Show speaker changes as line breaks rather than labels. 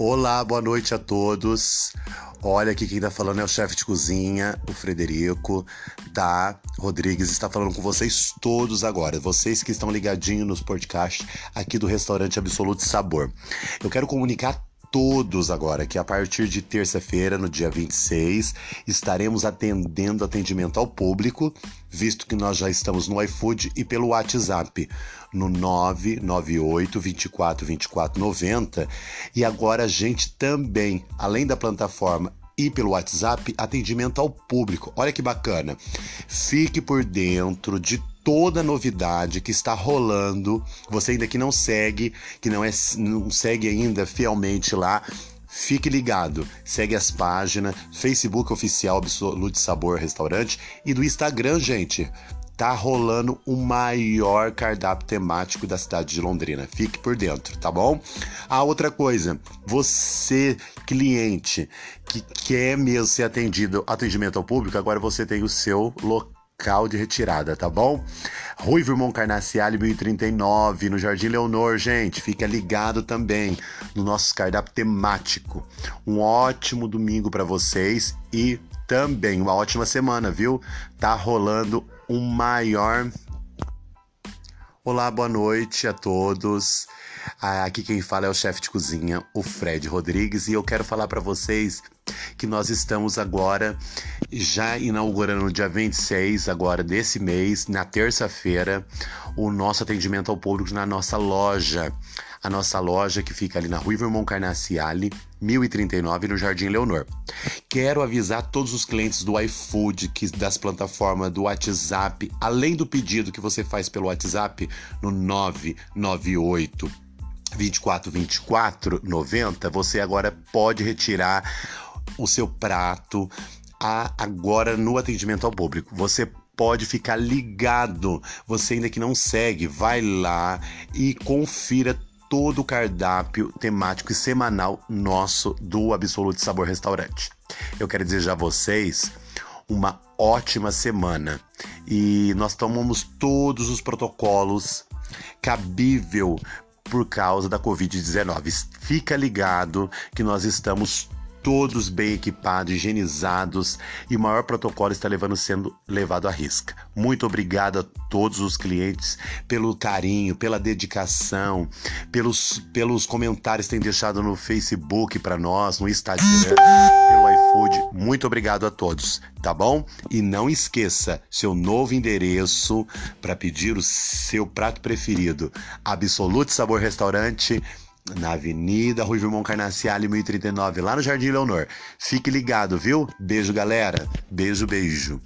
Olá, boa noite a todos. Olha aqui quem tá falando é o chefe de cozinha, o Frederico, tá? Rodrigues está falando com vocês todos agora. Vocês que estão ligadinhos nos podcasts aqui do restaurante Absoluto Sabor. Eu quero comunicar todos agora que a partir de terça-feira, no dia 26, estaremos atendendo atendimento ao público, visto que nós já estamos no iFood e pelo WhatsApp, no 998 24 24 90. E agora a gente também, além da plataforma e pelo WhatsApp, atendimento ao público. Olha que bacana. Fique por dentro de toda novidade que está rolando. Você ainda que não segue, que não, é, não segue ainda fielmente lá, Fique ligado, segue as páginas, Facebook Oficial Absolute Sabor Restaurante e do Instagram, gente. Tá rolando o maior cardápio temático da cidade de Londrina. Fique por dentro, tá bom? A outra coisa, você, cliente, que quer mesmo ser atendido, atendimento ao público, agora você tem o seu local local de retirada, tá bom? Rui Virmão Carnaciale 1039, no Jardim Leonor, gente. Fica ligado também no nosso cardápio temático. Um ótimo domingo para vocês e também uma ótima semana, viu? Tá rolando um maior. Olá, boa noite a todos. Ah, aqui quem fala é o chefe de cozinha, o Fred Rodrigues, e eu quero falar para vocês que nós estamos agora já inaugurando no dia 26 agora desse mês, na terça-feira, o nosso atendimento ao público na nossa loja. A nossa loja que fica ali na Rua Vermont Carnaciale, 1039, no Jardim Leonor. Quero avisar todos os clientes do iFood, que das plataformas do WhatsApp, além do pedido que você faz pelo WhatsApp no 998 24 24 90, você agora pode retirar o seu prato a, agora no atendimento ao público. Você pode ficar ligado. Você ainda que não segue, vai lá e confira todo o cardápio temático e semanal nosso do Absolute Sabor Restaurante. Eu quero desejar a vocês uma ótima semana e nós tomamos todos os protocolos cabível por causa da Covid-19. Fica ligado que nós estamos todos bem equipados, higienizados e o maior protocolo está levando, sendo levado à risca. Muito obrigado a todos os clientes pelo carinho, pela dedicação, pelos, pelos comentários que têm deixado no Facebook para nós, no Instagram, pelo iFood. Muito obrigado a todos, tá bom? E não esqueça seu novo endereço para pedir o seu prato preferido. Absolute Sabor Restaurante na Avenida Rui Vilmão Carnaciale 1039, lá no Jardim Leonor. Fique ligado, viu? Beijo, galera. Beijo, beijo.